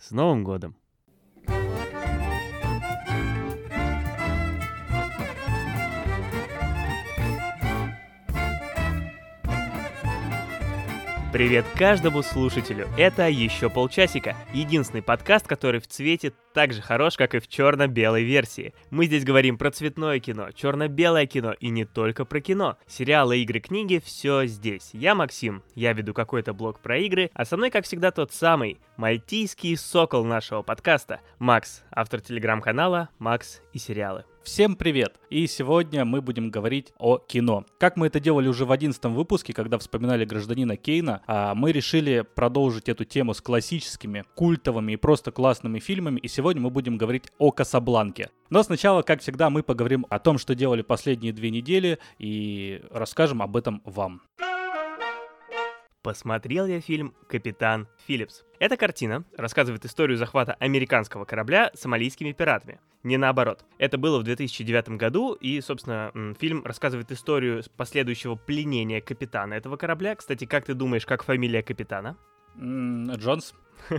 С Новым годом! Привет каждому слушателю! Это «Еще полчасика» — единственный подкаст, который в цвете так же хорош, как и в черно-белой версии. Мы здесь говорим про цветное кино, черно-белое кино и не только про кино. Сериалы, игры, книги — все здесь. Я Максим, я веду какой-то блог про игры, а со мной, как всегда, тот самый мальтийский сокол нашего подкаста — Макс, автор телеграм-канала «Макс и сериалы». Всем привет! И сегодня мы будем говорить о кино. Как мы это делали уже в одиннадцатом выпуске, когда вспоминали гражданина Кейна, а, мы решили продолжить эту тему с классическими, культовыми и просто классными фильмами, и сегодня мы будем говорить о Касабланке. Но сначала, как всегда, мы поговорим о том, что делали последние две недели, и расскажем об этом вам. Посмотрел я фильм «Капитан Филлипс». Эта картина рассказывает историю захвата американского корабля сомалийскими пиратами. Не наоборот. Это было в 2009 году, и, собственно, фильм рассказывает историю последующего пленения капитана этого корабля. Кстати, как ты думаешь, как фамилия капитана? Джонс.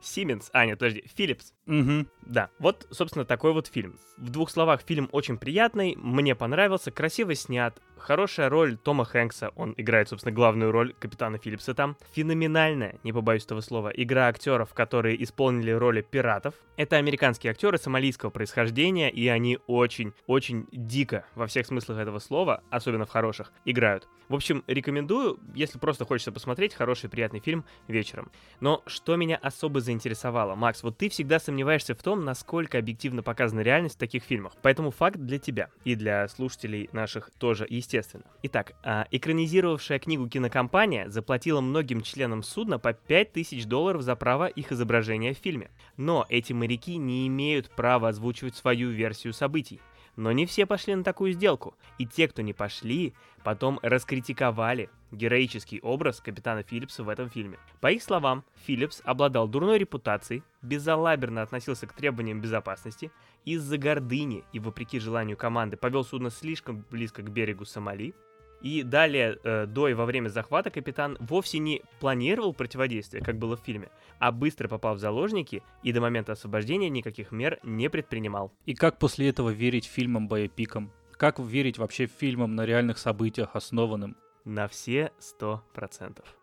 Сименс. А, нет, подожди, Филлипс. Угу. Да, вот, собственно, такой вот фильм. В двух словах, фильм очень приятный, мне понравился, красиво снят, хорошая роль Тома Хэнкса, он играет, собственно, главную роль капитана Филлипса там. Феноменальная, не побоюсь этого слова, игра актеров, которые исполнили роли пиратов. Это американские актеры сомалийского происхождения, и они очень-очень дико, во всех смыслах этого слова, особенно в хороших, играют. В общем, рекомендую, если просто хочется посмотреть хороший приятный фильм вечером. Но что меня особо заинтересовало, Макс, вот ты всегда сомневаешься в том, насколько объективно показана реальность в таких фильмах. Поэтому факт для тебя и для слушателей наших тоже, естественно. Итак, а, экранизировавшая книгу кинокомпания заплатила многим членам судна по 5000 долларов за право их изображения в фильме. Но эти моряки не имеют права озвучивать свою версию событий. Но не все пошли на такую сделку, и те, кто не пошли, потом раскритиковали героический образ капитана Филлипса в этом фильме. По их словам, Филлипс обладал дурной репутацией, безалаберно относился к требованиям безопасности, из-за гордыни и вопреки желанию команды повел судно слишком близко к берегу Сомали, и далее, э, до и во время захвата, капитан вовсе не планировал противодействие, как было в фильме, а быстро попал в заложники и до момента освобождения никаких мер не предпринимал. И как после этого верить фильмам-боепикам? Как верить вообще фильмам на реальных событиях основанным? На все сто процентов.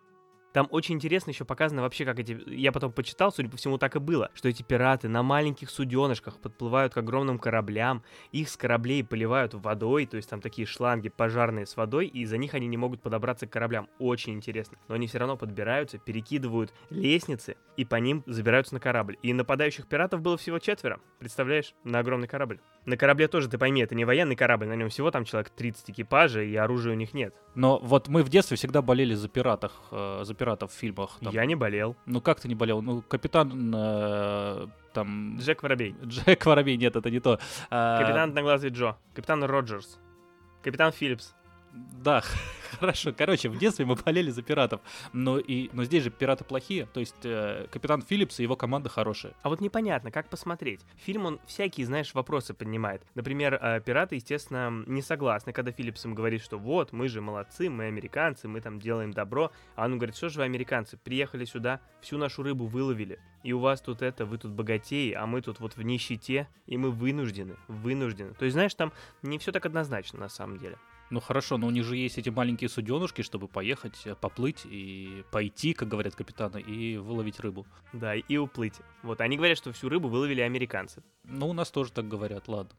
Там очень интересно еще показано вообще, как эти... Я потом почитал, судя по всему, так и было, что эти пираты на маленьких суденышках подплывают к огромным кораблям, их с кораблей поливают водой, то есть там такие шланги пожарные с водой, и за них они не могут подобраться к кораблям. Очень интересно. Но они все равно подбираются, перекидывают лестницы, и по ним забираются на корабль. И нападающих пиратов было всего четверо, представляешь, на огромный корабль. На корабле тоже, ты пойми, это не военный корабль, на нем всего там человек 30 экипажа, и оружия у них нет. Но вот мы в детстве всегда болели за пиратов, э, за пиратов в фильмах. Там. Я не болел. Ну как ты не болел? Ну, капитан э, там... Джек Воробей. Джек Воробей, нет, это не то. А... Капитан Одноглазый Джо. Капитан Роджерс. Капитан Филлипс. Да, хорошо. Короче, в детстве мы болели за пиратов. Но, и, но здесь же пираты плохие. То есть э, капитан Филлипс и его команда хорошие. А вот непонятно, как посмотреть. Фильм, он всякие, знаешь, вопросы поднимает. Например, э, пираты, естественно, не согласны, когда Филлипс им говорит, что вот, мы же молодцы, мы американцы, мы там делаем добро. А он говорит, что же вы американцы, приехали сюда, всю нашу рыбу выловили. И у вас тут это, вы тут богатеи, а мы тут вот в нищете, и мы вынуждены, вынуждены. То есть, знаешь, там не все так однозначно на самом деле. Ну хорошо, но у них же есть эти маленькие суденушки, чтобы поехать, э, поплыть и пойти, как говорят капитаны, и выловить рыбу. Да, и уплыть. Вот, они говорят, что всю рыбу выловили американцы. Ну, у нас тоже так говорят, ладно.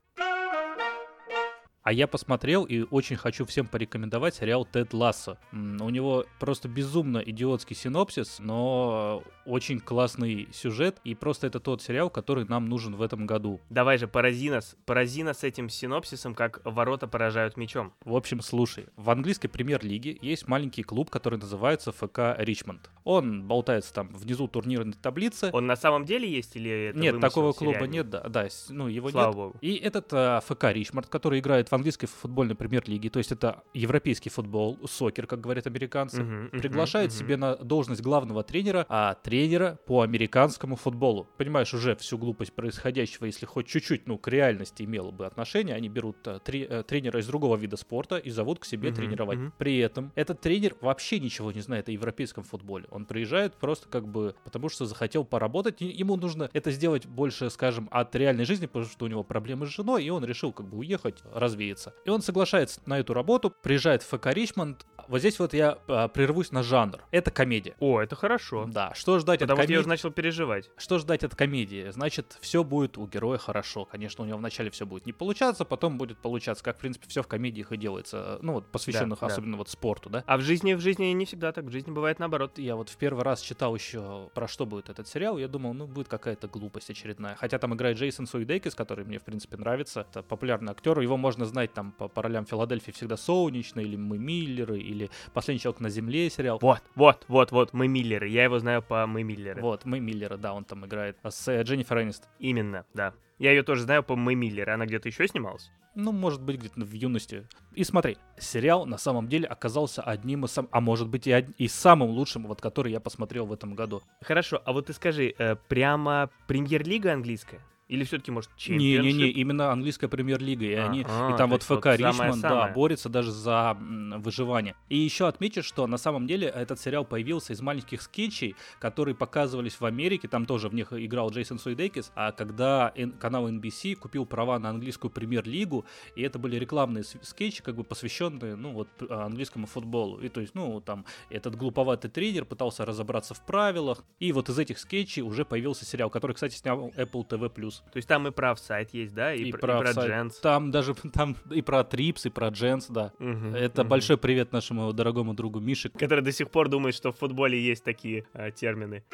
А я посмотрел и очень хочу всем порекомендовать сериал «Тед Лассо». У него просто безумно идиотский синопсис, но очень классный сюжет, и просто это тот сериал, который нам нужен в этом году. Давай же, порази нас, порази нас с этим синопсисом, как ворота поражают мечом. В общем, слушай, в английской премьер-лиге есть маленький клуб, который называется ФК Ричмонд. Он болтается там внизу турнирной таблицы. Он на самом деле есть или это Нет, такого клуба нет, да, да, ну его Слава нет. богу. И этот а, ФК Ричмонд, который играет в английской футбольной премьер-лиге, то есть это европейский футбол, сокер, как говорят американцы, Мгм, мгм, приглашает мгм. себе на должность главного тренера, а тренера по американскому футболу. Понимаешь уже всю глупость происходящего, если хоть чуть-чуть, ну, к реальности имело бы отношение, они берут э, тре- э, тренера из другого вида спорта и зовут к себе Мгм, тренировать. мгм. При этом этот тренер вообще ничего не знает о европейском футболе. Он приезжает просто как бы потому, что захотел поработать. и Ему нужно это сделать больше, скажем, от реальной жизни, потому что у него проблемы с женой, и он решил как бы уехать, развеяться. И он соглашается на эту работу, приезжает в ФК Ричмонд. Вот здесь вот я а, прервусь на жанр. Это комедия. О, это хорошо. Да, что ждать Потому от что я уже комедии? начал переживать. Что ждать от комедии? Значит, все будет у героя хорошо. Конечно, у него вначале все будет не получаться, потом будет получаться, как, в принципе, все в комедиях и делается. Ну, вот, посвященных да. особенно вот спорту, да? А в жизни, в жизни не всегда так. В жизни бывает наоборот. Я вот в первый раз читал еще про что будет этот сериал, я думал, ну, будет какая-то глупость очередная. Хотя там играет Джейсон Суидекис, который мне, в принципе, нравится. Это популярный актер, его можно знать там по, по ролям Филадельфии всегда солнечно, или Мы Миллеры, или Последний человек на земле сериал. Вот, вот, вот, вот, мы Миллеры. Я его знаю по мы Миллеры. Вот, Мы Миллеры, да, он там играет. А С э, Дженнифер Энистон. Именно, да. Я ее тоже знаю по мы Миллеры. Она где-то еще снималась? Ну, может быть, где-то в юности. И смотри, сериал на самом деле оказался одним из самых, а может быть и, од- и самым лучшим, вот который я посмотрел в этом году. Хорошо, а вот ты скажи, э, прямо премьер-лига английская? Или все-таки, может, Не-не-не, чемпионшип? именно английская премьер-лига, и А, они, а, и там вот есть вот ФК Ричмонд, да, борется даже за выживание. И еще отмечу, что на самом деле этот сериал появился из маленьких скетчей, которые показывались в Америке, там тоже в них играл Джейсон Суидекис, а когда канал NBC купил права на английскую премьер-лигу, и это были рекламные скетчи, как бы посвященные, ну, вот, п- английскому футболу. И то есть, ну, там, этот глуповатый тренер пытался разобраться в правилах, и вот из этих скетчей уже появился сериал, который, кстати, снял Apple TV+. То есть там и про офсайт есть, да? И, И про, про и про офсайд. дженс. Там даже там и про Трипс, и про Дженс, да. Мгм, Это мгм. большой привет нашему дорогому другу Мише. Который до сих пор думает, что в футболе есть такие э, термины.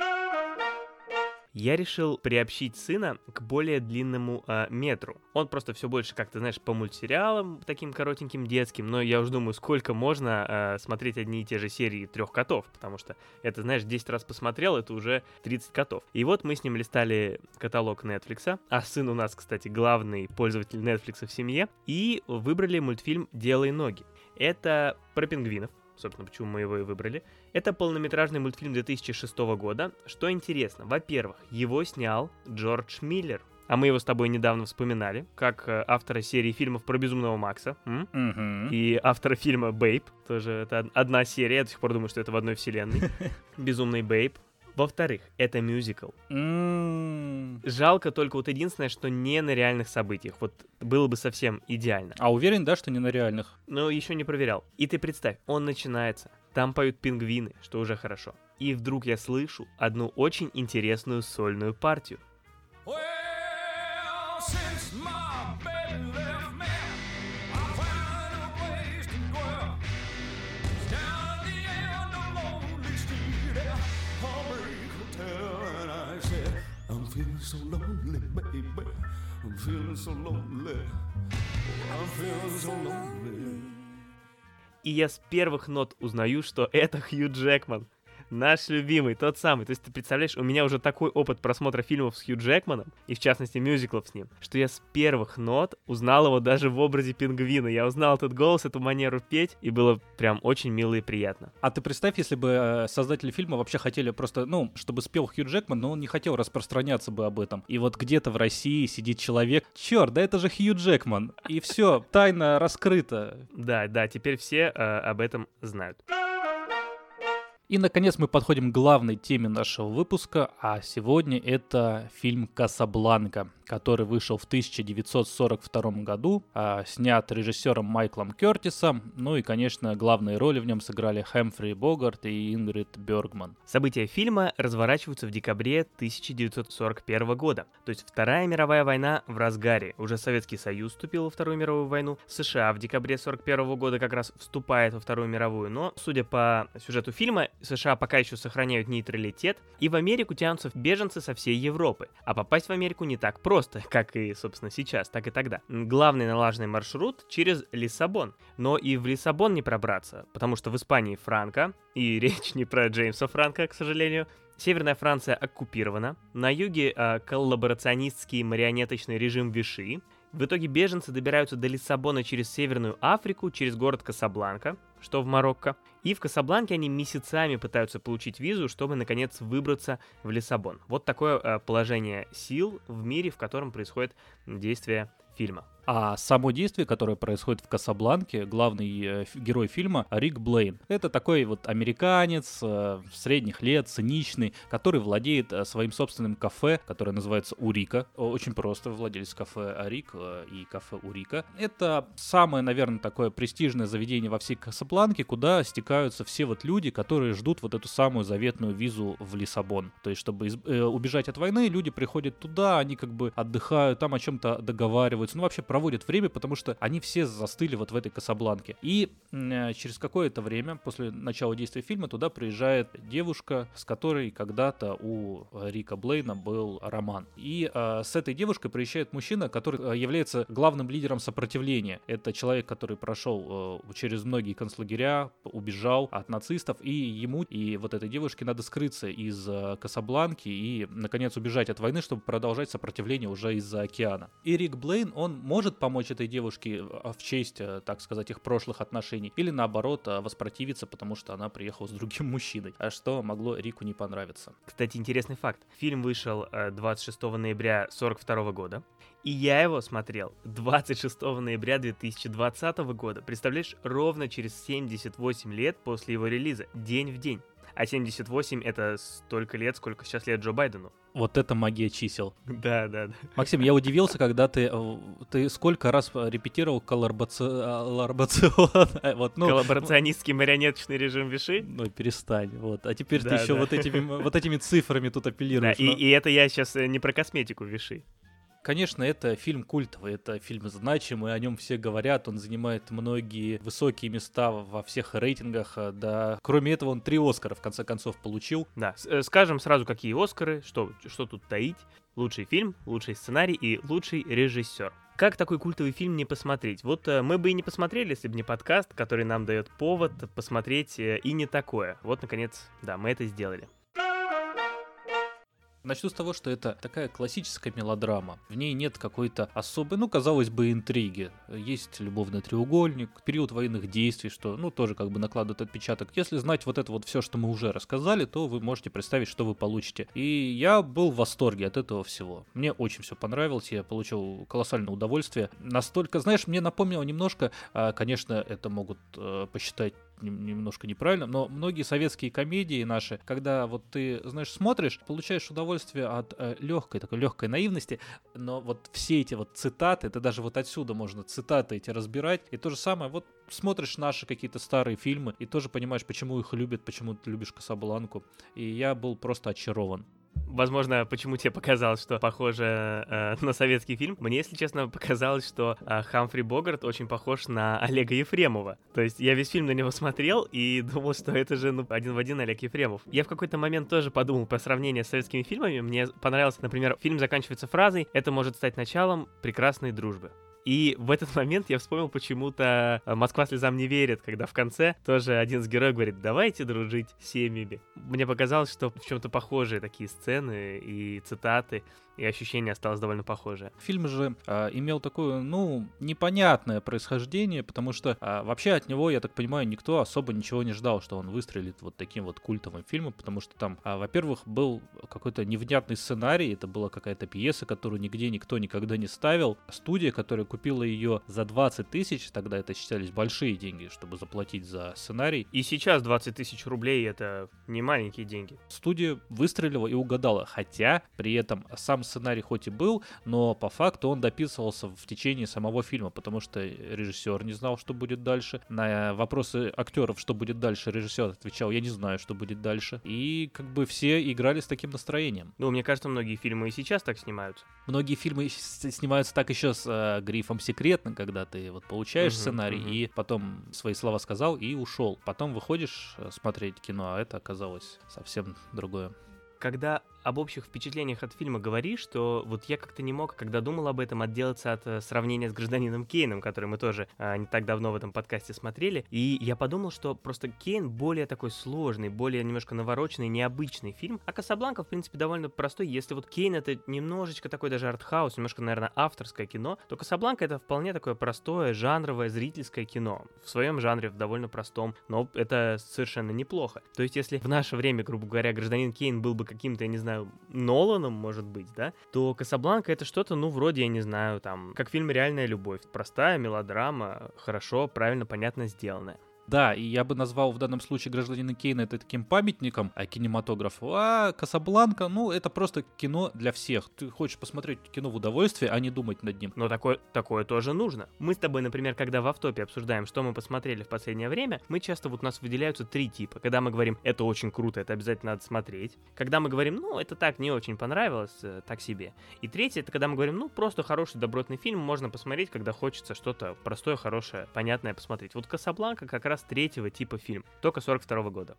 Я решил приобщить сына к более длинному э, метру. Он просто все больше как-то, знаешь, по мультсериалам, таким коротеньким детским, но я уже думаю, сколько можно э, смотреть одни и те же серии трех котов, потому что это, знаешь, 10 раз посмотрел, это уже 30 котов. И вот мы с ним листали каталог Netflix, а сын у нас, кстати, главный пользователь Netflix в семье, и выбрали мультфильм «Делай ноги». Это про пингвинов, собственно, почему мы его и выбрали. Это полнометражный мультфильм 2006 года. Что интересно, во-первых, его снял Джордж Миллер. А мы его с тобой недавно вспоминали, как э, автора серии фильмов про Безумного Макса. м? И... И автора фильма Бейб. Тоже это од- одна серия, я до сих пор думаю, что это в одной вселенной. Безумный Бейб. Во-вторых, это мюзикл. Жалко только вот единственное, что не на реальных событиях. Вот было бы совсем идеально. А уверен, да, что не на реальных? Но еще не проверял. И ты представь, он начинается. Там поют пингвины, что уже хорошо. И вдруг я слышу одну очень интересную сольную партию. I'm feeling so lonely, baby. I'm feeling so lonely. I'm feeling so lonely. И я с первых нот узнаю, что это Хью Джекман. Наш любимый, тот самый. То есть ты представляешь, у меня уже такой опыт просмотра фильмов с Хью Джекманом, и в частности мюзиклов с ним, что я с первых нот узнал его даже в образе пингвина. Я узнал этот голос, эту манеру петь, и было прям очень мило и приятно. А ты представь, если бы э, создатели фильма вообще хотели просто, ну, чтобы спел Хью Джекман, но он не хотел распространяться бы об этом. И вот где-то в России сидит человек, черт, да это же Хью Джекман. И все, тайна раскрыта. Да, да, теперь все э, об этом знают. И, наконец, мы подходим к главной теме нашего выпуска, а сегодня это фильм «Касабланка», который вышел в 1942 году, а, снят режиссером Майклом Кертисом, ну и, конечно, главные роли в нем сыграли Хэмфри Богарт и Ингрид Бергман. События фильма разворачиваются в декабре 1941 года. То есть Вторая мировая война в разгаре. Уже Советский Союз вступил во Вторую мировую войну. США в декабре 1941 года как раз вступает во Вторую мировую. Но, судя по сюжету фильма, США пока еще сохраняют нейтралитет. И в Америку тянутся беженцы со всей Европы. А попасть в Америку не так просто, как и, собственно, сейчас, так и тогда. Главный налаженный маршрут через Лиссабон. Но и в Лиссабон не пробраться, потому что в Испании Франко, и речь не про Джеймса Франко, к сожалению. Северная Франция оккупирована, на юге э, коллаборационистский марионеточный режим Виши, В итоге беженцы добираются до Лиссабона через Северную Африку, через город Касабланка, что в Марокко. И в Касабланке они месяцами пытаются получить визу, чтобы, наконец, выбраться в Лиссабон. Вот такое э, положение сил в мире, в котором происходит действие фильма. А само действие, которое происходит в Касабланке, главный э, герой фильма Рик Блейн. Это такой вот американец э, средних лет, циничный, который владеет э, своим собственным кафе, которое называется Урика. Очень просто, владелец кафе Рик и кафе Урика. Это самое, наверное, такое престижное заведение во всей Касабланке, куда стекаются все вот люди, которые ждут вот эту самую заветную визу в Лиссабон. То есть, чтобы убежать от войны, люди приходят туда, они как бы отдыхают, там о чем-то договариваются, ну вообще проводят время, потому что они все застыли вот в этой Касабланке. И э, через какое-то время, после начала действия фильма, туда приезжает девушка, с которой когда-то у э, Рика Блейна был роман. И э, с этой девушкой приезжает мужчина, который является главным лидером сопротивления. Это человек, который прошел через многие концлагеря, убежал от нацистов, и ему и вот этой девушке надо скрыться из э, Касабланки и, наконец, убежать от войны, чтобы продолжать сопротивление уже из-за океана. И Рик Блейн, он может помочь этой девушке э, в честь, э, так сказать, их прошлых отношений, или наоборот, э, воспротивиться, потому что она приехала с другим мужчиной, а что могло Рику не понравиться. Кстати, интересный факт. Фильм вышел э, 26 ноября 42 года, и я его смотрел 26 ноября 2020 года. Представляешь, ровно через 78 лет после его релиза, день в день. А 78 это столько лет, сколько сейчас лет Джо Байдену. Вот это магия чисел. Да, да, да. Максим, я удивился, когда ты, э, ты сколько раз репетировал коллаборацион. Э, Вот, ну, Коллаборационистский марионеточный режим Виши. Ну, перестань, вот. А теперь ты Да, еще да. вот этими, вот этими цифрами тут Да, апеллируешь. и, но- и это я сейчас не про косметику Виши. Конечно, это фильм культовый, это фильм значимый, о нем все говорят, он занимает многие высокие места во всех рейтингах, а, да. Кроме этого, он три Оскара, в конце концов, получил. Да, э, скажем сразу, какие Оскары, что, что тут таить. Лучший фильм, лучший сценарий и лучший режиссер. Как такой культовый фильм не посмотреть? Вот э, мы бы и не посмотрели, если бы не подкаст, который нам дает повод посмотреть э, и не такое. Вот, наконец, да, мы это сделали. Начну с того, что это такая классическая мелодрама. В ней нет какой-то особой, ну, казалось бы, интриги. Есть любовный треугольник, период военных действий, что, ну, тоже как бы накладывает отпечаток. Если знать вот это вот все, что мы уже рассказали, то вы можете представить, что вы получите. И я был в восторге от этого всего. Мне очень все понравилось, я получил колоссальное удовольствие. Настолько, знаешь, мне напомнило немножко, а, конечно, это могут э, посчитать немножко неправильно, но многие советские комедии наши, когда вот ты, знаешь, смотришь, получаешь удовольствие от легкой, такой легкой наивности, но вот все эти вот цитаты, это даже вот отсюда можно цитаты эти разбирать, и то же самое, вот смотришь наши какие-то старые фильмы, и тоже понимаешь, почему их любят, почему ты любишь Касабланку, и я был просто очарован. Возможно, почему тебе показалось, что похоже э, на советский фильм. Мне, если честно, показалось, что э, Хамфри Богарт очень похож на Олега Ефремова. То есть я весь фильм на него смотрел и думал, что это же ну, один в один Олег Ефремов. Я в какой-то момент тоже подумал про сравнение с советскими фильмами. Мне понравился, например, фильм заканчивается фразой «Это может стать началом прекрасной дружбы». И в этот момент я вспомнил почему-то э, «Москва слезам не верит», когда в конце тоже один из героев говорит «давайте дружить семьями». Мне показалось, что в чем-то похожие такие сцены и цитаты, и ощущение осталось довольно похожее. Фильм же а, имел такое, ну, непонятное происхождение, потому что а, вообще от него, я так понимаю, никто особо ничего не ждал, что он выстрелит вот таким вот культовым фильмом, потому что там, а, во-первых, был какой-то невнятный сценарий, это была какая-то пьеса, которую нигде никто никогда не ставил. Студия, которая купила ее за 20 тысяч, тогда это считались большие деньги, чтобы заплатить за сценарий, И сейчас 20 тысяч рублей — это не маленькие деньги. студия выстрелила и угадала, хотя при этом сам сценарий хоть и был, но по факту он дописывался в течение самого фильма, потому что режиссер не знал, что будет дальше. На вопросы актеров, что будет дальше, режиссер отвечал, я не знаю, что будет дальше. И как бы все играли с таким настроением. Ну, мне кажется, многие фильмы и сейчас так снимаются. Многие фильмы снимаются так еще с э, грифом секретно, когда ты вот получаешь Мгм, сценарий мгм. и потом свои слова сказал и ушел. Потом выходишь э, смотреть кино, а это оказалось совсем другое. Когда об общих впечатлениях от фильма говоришь, что вот я как-то не мог, когда думал об этом, отделаться от э, сравнения с гражданином Кейном, который мы тоже а, не так давно в этом подкасте смотрели. И я подумал, что просто Кейн более такой сложный, более немножко навороченный, необычный фильм. А Касабланка, в принципе, довольно простой. Если вот Кейн это немножечко такой даже артхаус, немножко, наверное, авторское кино, то Касабланка это вполне такое простое, жанровое, зрительское кино. В своем жанре, в довольно простом, но это совершенно неплохо. То есть, если в наше время, грубо говоря, гражданин Кейн был бы каким-то, я не знаю, Ноланом, может быть, да, то Касабланка это что-то, ну, вроде, я не знаю, там, как фильм «Реальная любовь». Простая мелодрама, хорошо, правильно, понятно сделанная. Да, и я бы назвал в данном случае гражданина Кейна это таким памятником а, кинематографу. А Касабланка, ну, это просто кино для всех. Ты хочешь посмотреть кино в удовольствие, а не думать над ним. Но такое, такое тоже нужно. Мы с тобой, например, когда в автопе обсуждаем, что мы посмотрели в последнее время, мы часто вот у нас выделяются три типа. Когда мы говорим, это очень круто, это обязательно надо смотреть. Когда мы говорим, ну, это так, не очень понравилось, э, так себе. И третье, это когда мы говорим, ну, просто хороший добротный фильм, можно посмотреть, когда хочется что-то простое, хорошее, понятное посмотреть. Вот Касабланка как раз третьего типа фильм, только 42 года.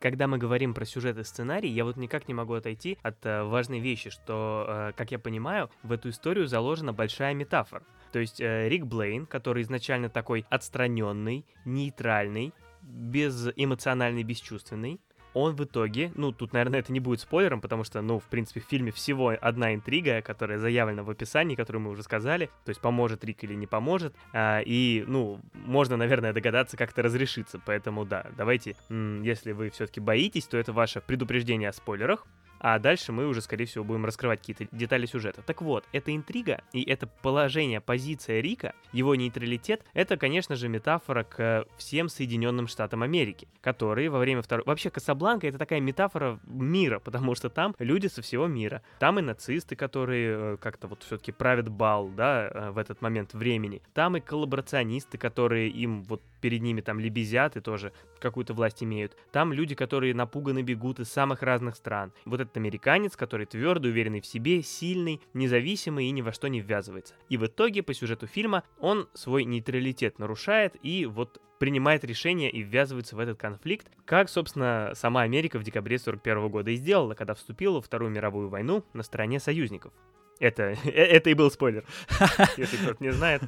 Когда мы говорим про сюжет и сценарий, я вот никак не могу отойти от э, важной вещи, что, э, как я понимаю, в эту историю заложена большая метафора. То есть э, Рик Блейн, который изначально такой отстраненный, нейтральный, безэмоциональный, бесчувственный, он в итоге, ну, тут, наверное, это не будет спойлером, потому что, ну, в принципе, в фильме всего одна интрига, которая заявлена в описании, которую мы уже сказали, то есть поможет Рик или не поможет, а, и, ну, можно, наверное, догадаться, как это разрешится, поэтому, да, давайте, если вы все-таки боитесь, то это ваше предупреждение о спойлерах, а дальше мы уже, скорее всего, будем раскрывать какие-то детали сюжета. Так вот, эта интрига и это положение, позиция Рика, его нейтралитет, это, конечно же, метафора к всем Соединенным Штатам Америки, которые во время второй... Вообще, Касабланка — это такая метафора мира, потому что там люди со всего мира. Там и нацисты, которые э, как-то вот все-таки правят бал, да, э, в этот момент времени. Там и коллаборационисты, которые им вот перед ними там лебезят и тоже какую-то власть имеют. Там люди, которые напуганы бегут из самых разных стран. Вот этот американец, который твердо уверенный в себе, сильный, независимый и ни во что не ввязывается. И в итоге по сюжету фильма он свой нейтралитет нарушает и вот принимает решение и ввязывается в этот конфликт, как, собственно, сама Америка в декабре 41 года и сделала, когда вступила во Вторую мировую войну на стороне союзников. Это, э, это и был спойлер, если кто-то не знает.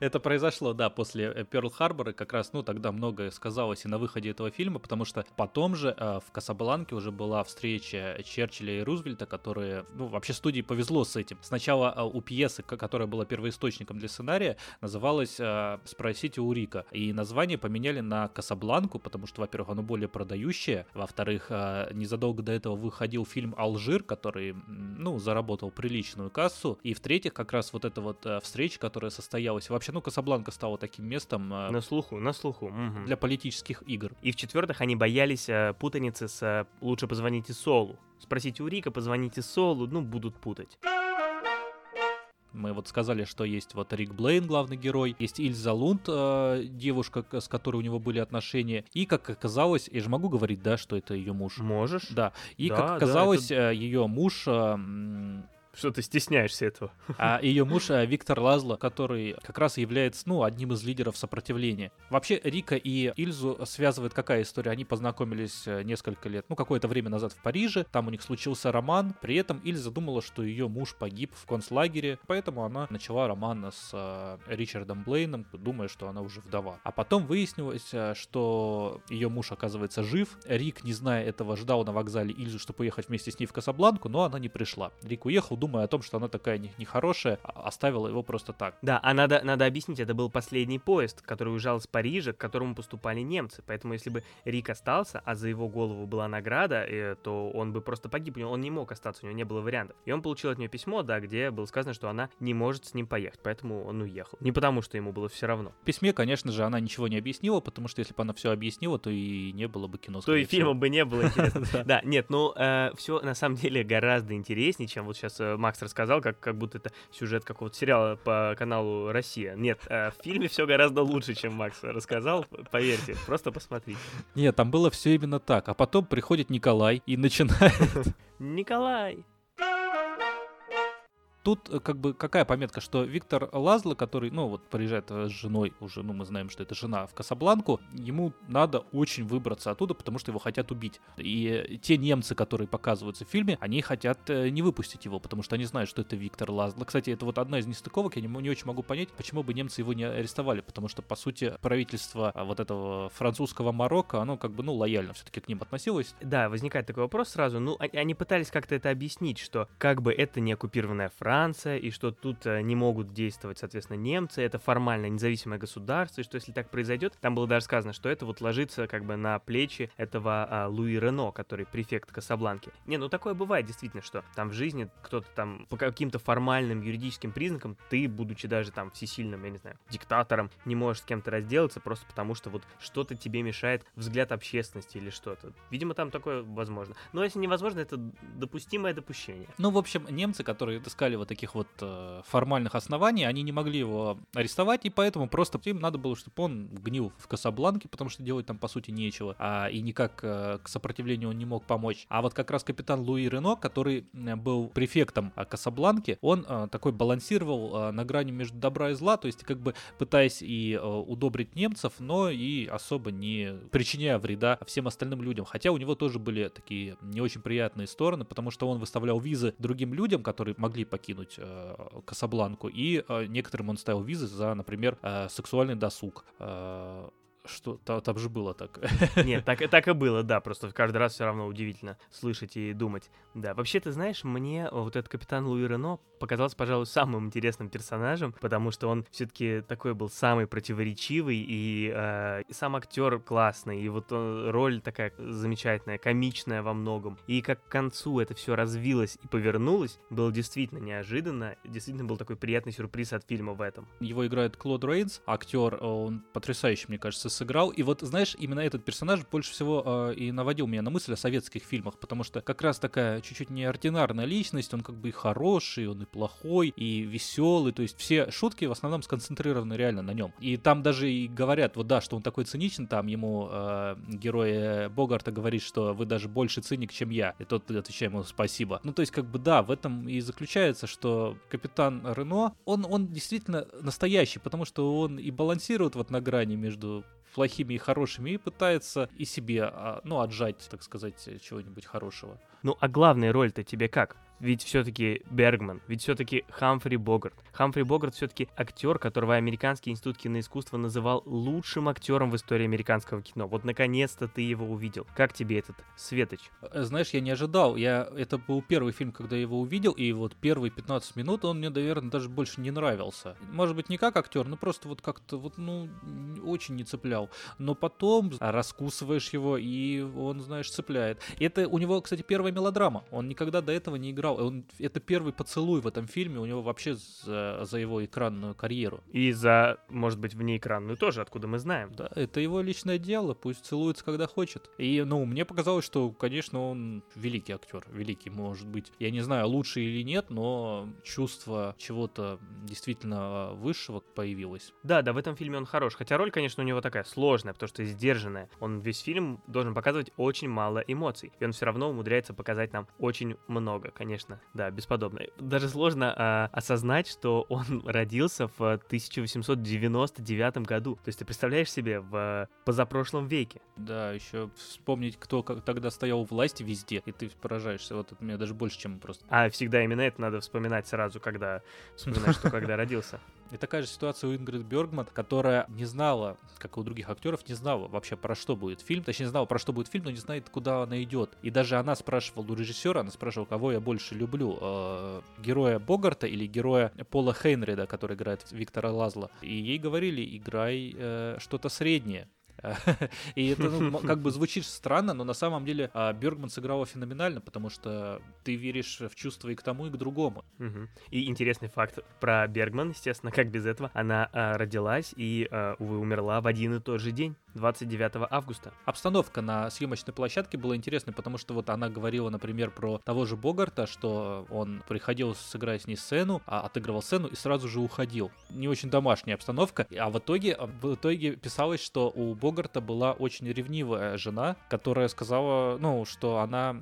Это произошло, да, после Перл-Харбора, как раз, ну, тогда многое сказалось и на выходе этого фильма, потому что потом же э, в Касабланке уже была встреча Черчилля и Рузвельта, которые, ну, вообще студии повезло с этим. Сначала э, у пьесы, которая была первоисточником для сценария, называлась э, «Спросите у Рика», и название поменяли на Касабланку, потому что, во-первых, оно более продающее, во-вторых, э, незадолго до этого выходил фильм «Алжир», который, ну, заработал приличную кассу, и в-третьих, как раз вот эта вот э, встреча, которая состоялась. Вообще, ну, Касабланка стала таким местом э, На слуху, на слуху. для политических игр. И в-четвертых, они боялись э, путаницы с «Лучше позвоните Солу». Спросите у Рика, позвоните Солу, ну, будут путать. Мы вот сказали, что есть вот Рик Блейн, главный герой, есть Ильза Лунд, э, девушка, с которой у него были отношения, и, как оказалось, я же могу говорить, да, что это ее муж. Можешь? Да, и Да, как да, оказалось, ее муж, э, Что ты стесняешься этого? а ее муж э, Виктор Лазло, который как раз является, ну, одним из лидеров сопротивления. Вообще, Рика и Ильзу связывает какая история? Они познакомились э, несколько лет, ну, какое-то время назад в Париже, там у них случился роман, при этом Ильза думала, что ее муж погиб в концлагере, поэтому она начала роман с э, Ричардом Блейном, думая, что она уже вдова. А потом выяснилось, что ее муж, оказывается, жив. Рик, не зная этого, ждал на вокзале Ильзу, чтобы поехать вместе с ней в Касабланку, но она не пришла. Рик уехал, думая о том, что она такая не- нехорошая, оставила его просто так. Да, а надо, надо объяснить, это был последний поезд, который уезжал из Парижа, к которому поступали немцы. Поэтому если бы Рик остался, а за его голову была награда, э, то он бы просто погиб. Он не мог остаться, у него не было вариантов. И он получил от нее письмо, да, где было сказано, что она не может с ним поехать. Поэтому он уехал. Не потому, что ему было все равно. В письме, конечно же, она ничего не объяснила, потому что если бы она все объяснила, то и не было бы кино. То и фильма бы не было. Да. Да, нет, ну все на самом деле гораздо интереснее, чем вот сейчас Макс рассказал, как, как будто это сюжет какого-то сериала по каналу Россия. Нет, э, в фильме все гораздо лучше, чем Макс рассказал, поверьте, просто посмотрите. Нет, там было все именно так. А потом приходит Николай и начинает Николай! Тут э, как бы какая пометка, что Виктор Лазло, который, ну вот приезжает э, с женой уже, ну мы знаем, что это жена в Касабланку, ему надо очень выбраться оттуда, потому что его хотят убить. И те немцы, которые показываются в фильме, они хотят э, не выпустить его, потому что они знают, что это Виктор Лазло. Кстати, это вот одна из нестыковок, я не, не очень могу понять, почему бы немцы его не арестовали, потому что, по сути, правительство а, вот этого французского Марокко, оно как бы, ну, лояльно все-таки к ним относилось. Да, возникает такой вопрос сразу. Ну, они пытались как-то это объяснить, что как бы это не оккупированная Франция, и что тут э, не могут действовать, соответственно, немцы, это формально независимое государство, и что если так произойдет, там было даже сказано, что это вот ложится как бы на плечи этого а, Луи Рено, который префект Касабланки. Не, ну такое бывает действительно, что там в жизни кто-то там по каким-то формальным юридическим признакам, ты, будучи даже там всесильным, я не знаю, диктатором, не можешь с кем-то разделаться просто потому, что вот что-то тебе мешает взгляд общественности или что-то. Видимо, там такое возможно. Но если невозможно, это допустимое допущение. Ну, в общем, немцы, которые искали вот таких вот э, формальных оснований, они не могли его арестовать, и поэтому просто им надо было, чтобы он гнил в Касабланке, потому что делать там, по сути, нечего, а, и никак э, к сопротивлению он не мог помочь. А вот как раз капитан Луи Рено, который э, был префектом Касабланки, он такой балансировал на грани между добра и зла, то есть как бы пытаясь и удобрить немцев, но и особо не причиняя вреда всем остальным людям. Хотя у него тоже были такие не очень приятные стороны, потому что он выставлял визы другим людям, которые могли покинуть э, Касабланку, и э, некоторым он ставил визы за, например, э, сексуальный досуг. Э, что та- там же было так. Нет, так, так и было, да, просто каждый раз все равно удивительно слышать и думать. Да, вообще, ты знаешь, мне вот этот капитан Луи Рено показался, пожалуй, самым интересным персонажем, потому что он все-таки такой был самый противоречивый, и, э, и сам актер классный, и вот он- роль такая замечательная, комичная во многом. И как к концу это все развилось и повернулось, было действительно неожиданно, действительно был такой приятный сюрприз от фильма в этом. Его играет Клод Рейнс, актер, э, он потрясающе, мне кажется, сыграл. И вот, знаешь, именно этот персонаж больше всего э, и наводил меня на мысль о советских фильмах, потому что как раз такая чуть-чуть неординарная личность, он как бы и хороший, он и плохой, и веселый, то есть все шутки в основном сконцентрированы реально на нем. И там даже и говорят, вот да, что он такой циничный, там ему э, герой Богарта говорит, что вы даже больше циник, чем я. И тот отвечает ему спасибо. Ну, то есть, как бы, да, в этом и заключается, что капитан Рено, он, он действительно настоящий, потому что он и балансирует вот на грани между плохими и хорошими и пытается и себе, а, ну, отжать, так сказать, чего-нибудь хорошего. Ну, а главная роль-то тебе как? Ведь все-таки Бергман, ведь все-таки Хамфри Богарт. Хамфри Богарт все-таки актер, которого Американский институт киноискусства называл лучшим актером в истории американского кино. Вот наконец-то ты его увидел. Как тебе этот Светоч? Э, Знаешь, я не ожидал. Я... Это был первый фильм, когда я его увидел, и вот первые 15 минут он мне, наверное, даже больше не нравился. Может быть, не как актер, но просто вот как-то вот, ну, очень не цеплял. Но потом раскусываешь его, и он, знаешь, цепляет. Это у него, кстати, первая мелодрама. Он никогда до этого не играл. Он... Это первый поцелуй в этом фильме у него вообще за, за его экранную карьеру. И за, может быть, внеэкранную тоже, откуда мы знаем. Да, это его личное дело, пусть целуется, когда хочет. И, ну, мне показалось, что, конечно, он великий актер, великий, может быть. Я не знаю, лучше или нет, но чувство чего-то действительно а, высшего появилось. Да, да, в этом фильме он хорош. Хотя роль, конечно, у него такая сложная, потому что сдержанная. Он весь фильм должен показывать очень мало эмоций. И он все равно умудряется показать нам очень много, конечно. Да, бесподобно. Даже сложно а, осознать, что он родился в 1899 году. То есть ты представляешь себе в позапрошлом веке. Да, еще вспомнить, кто как тогда стоял у власти везде, и ты поражаешься. Вот это меня даже больше, чем просто. А всегда именно это надо вспоминать сразу, когда вспоминаешь, что когда родился. И такая же ситуация у Ингрид Бергман, которая не знала, как и у других актеров, не знала вообще про что будет фильм. Точнее, знала про что будет фильм, но не знает, куда она идет. И даже она спрашивала у режиссера, она спрашивала, кого я больше люблю, э, героя Богарта или героя Пола Хейнрида, который играет Виктора Лазла. И ей говорили, играй э, что-то среднее. И это ну, как бы звучит странно, но на самом деле а, Бергман сыграла феноменально, потому что ты веришь в чувства и к тому, и к другому. Мгм. И интересный факт про Бергман, естественно, как без этого. Она а, родилась и, а, увы, умерла в один и тот же день, 29 августа. Обстановка на съемочной площадке была интересной, потому что вот она говорила, например, про того же Богарта, что он приходил сыграть с ней сцену, а отыгрывал сцену и сразу же уходил. Не очень домашняя обстановка, а в итоге, в итоге писалось, что у Богарта Богарта была очень ревнивая жена, которая сказала, ну, что она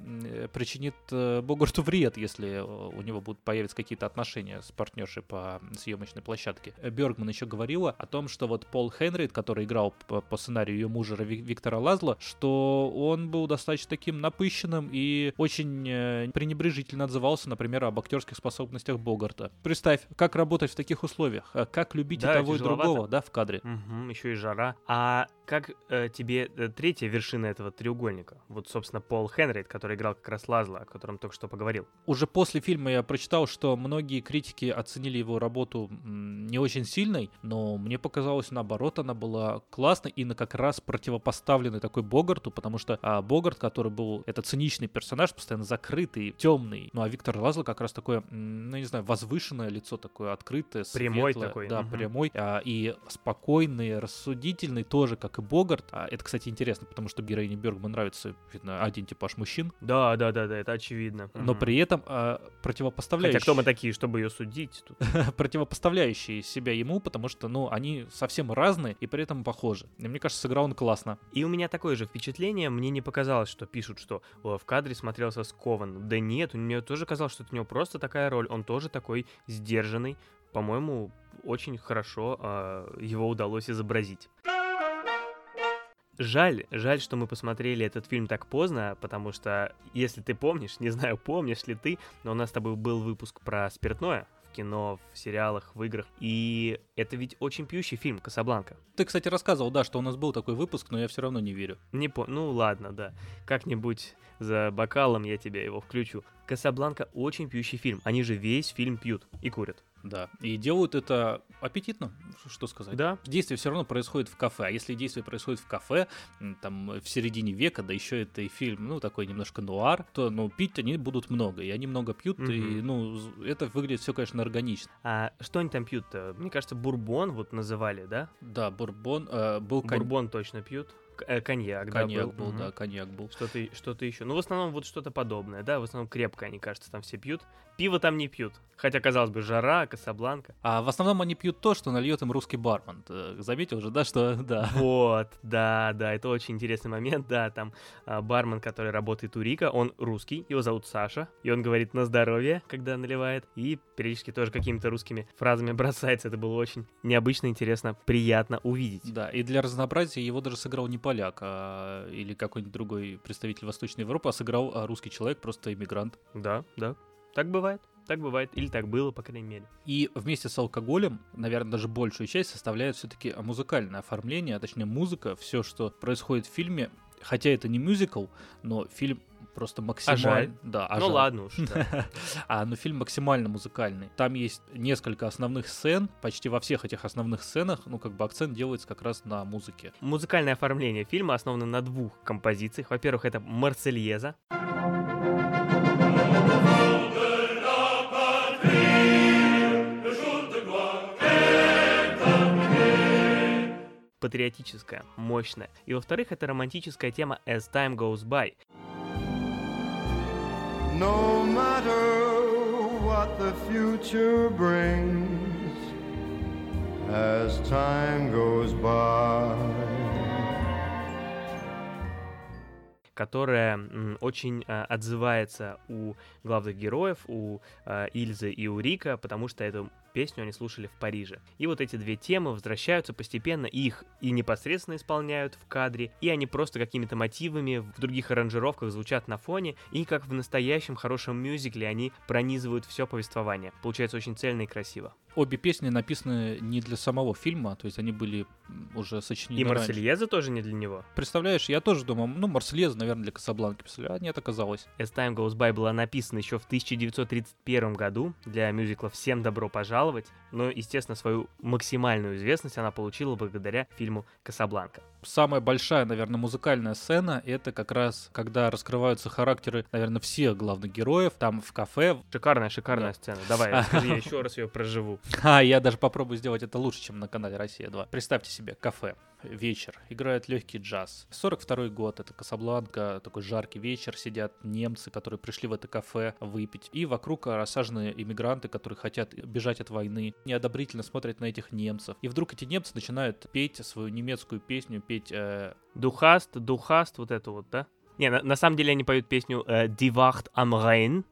причинит э, Богарту вред, если э, у него будут появиться какие-то отношения с партнершей по съемочной площадке. Бергман еще говорила о том, что вот Пол Хенрид, который играл по, сценарию ее мужа Ви- Виктора Лазла, что он был достаточно таким напыщенным и очень э, пренебрежительно отзывался, например, об актерских способностях Богарта. Представь, как работать в таких условиях, как любить и Да, того и другого, да, в кадре. еще и жара. А как э, тебе э, третья вершина этого треугольника? Вот, собственно, Пол Хенрид, который играл как раз Лазла, о котором только что поговорил. Уже после фильма я прочитал, что многие критики оценили его работу не очень сильной, но мне показалось, наоборот, она была классной и на как раз противопоставленной такой Богарту, потому что а, Богарт, который был, это циничный персонаж, постоянно закрытый, темный, ну а Виктор Лазло как раз такое, ну не знаю, возвышенное лицо такое, открытое, Прямой светлое, такой, да, мгм. прямой, а, и спокойный, рассудительный тоже, как и Богарт. А, это, кстати, интересно, потому что героине Бергман нравится, видно, один типаж мужчин, Да, да, да, да, это очевидно. но Мгм. при этом а, противопоставляющие, Хотя кто мы такие, чтобы ее судить? Тут? противопоставляющие себя ему, потому что, ну, они совсем разные и при этом похожи. И мне кажется, сыграл он классно. И у меня такое же впечатление, мне не показалось, что пишут, что «О, в кадре смотрелся скован. Да нет, мне тоже казалось, что это у него просто такая роль, он тоже такой сдержанный. По-моему, очень хорошо а, его удалось изобразить. Жаль, жаль, что мы посмотрели этот фильм так поздно, потому что, если ты помнишь, не знаю, помнишь ли ты, но у нас с тобой был выпуск про спиртное в кино, в сериалах, в играх, и это ведь очень пьющий фильм «Касабланка». Ты, кстати, рассказывал, да, что у нас был такой выпуск, но я все равно не верю. Не по... Ну ладно, да. Как-нибудь за бокалом я тебе его включу. Касабланка очень пьющий фильм. Они же весь фильм пьют и курят. Да. И делают это аппетитно, что сказать. Да. Действие все равно происходит в кафе. А если действие происходит в кафе, там, э, в середине века, да еще это и фильм, ну, такой немножко нуар, то, ну, пить они будут много. И они много пьют, и, Мгм. ну, это выглядит все, конечно, органично. А что они там пьют-то? Мне кажется, бурбон вот называли, да? Да, бурбон, э, был кон- Бурбон точно пьют. Э, коньяк, да, коньяк был, Мгм. да, коньяк был. Что-то, что-то еще. Ну, в основном вот что-то подобное, да? В основном крепкое, они, кажется, там все пьют. Пиво там не пьют. Хотя, казалось бы, жара, Касабланка. А в основном они пьют то, что нальет им русский бармен. Ты заметил же, да, что, да. Вот, да, да, это очень интересный момент, да, там а, бармен, который работает у Рика, он русский, его зовут Саша, и он говорит на здоровье, когда наливает, и периодически тоже какими-то русскими фразами бросается, это было очень необычно, интересно, приятно увидеть. Да, и для разнообразия его даже сыграл не поляк, а, или какой-нибудь другой представитель Восточной Европы, а сыграл а, русский человек, просто иммигрант. Да, да, так бывает, так бывает, или так было, по крайней мере. И вместе с алкоголем, наверное, даже большую часть составляет все-таки музыкальное оформление, а точнее музыка, все, что происходит в фильме, хотя это не мюзикл, но фильм просто максимально... жаль. Да, а ну жаль. ладно уж, да. А, ну фильм максимально музыкальный. Там есть несколько основных сцен, почти во всех этих основных сценах, ну как бы акцент делается как раз на музыке. Музыкальное оформление фильма основано на двух композициях. Во-первых, это «Марсельеза», патриотическая, мощная. И во-вторых, это романтическая тема «As Time Goes By». No matter what the future brings, as time goes by. которая очень а, отзывается у главных героев, у а, Ильзы и у Рика, потому что эту песню они слушали в Париже. И вот эти две темы возвращаются постепенно, их и непосредственно исполняют в кадре, и они просто какими-то мотивами в других аранжировках звучат на фоне, и как в настоящем хорошем мюзикле они пронизывают все повествование. Получается очень цельно и красиво. Обе песни написаны не для самого фильма, то есть они были уже сочинены И. Марсельеза тоже не для него. Представляешь, я тоже думал, ну, Марсельеза, наверное, для Касабланки писали, а нет, оказалось. As Time Goes By была написана еще в 1931 году для мюзикла «Всем добро пожаловать», но, естественно, свою максимальную известность она получила благодаря фильму «Касабланка». Самая большая, наверное, музыкальная сцена, это как раз, когда раскрываются характеры, наверное, всех главных героев, там в кафе. Шикарная, шикарная Да. сцена. Давай, расскажи, я еще раз ее проживу. А, я даже попробую сделать это лучше, чем на канале «Россия-2». Представьте себе кафе. Вечер, играет легкий джаз. 42 год, это Касабланка, такой жаркий вечер, сидят немцы, которые пришли в это кафе выпить. И вокруг рассажены иммигранты, которые хотят бежать от войны, неодобрительно смотрят на этих немцев. И вдруг эти немцы начинают петь свою немецкую песню, петь э, Духаст, Духаст, вот это вот, да? Не, на, на самом деле они поют песню э, Die Wacht am Rhein.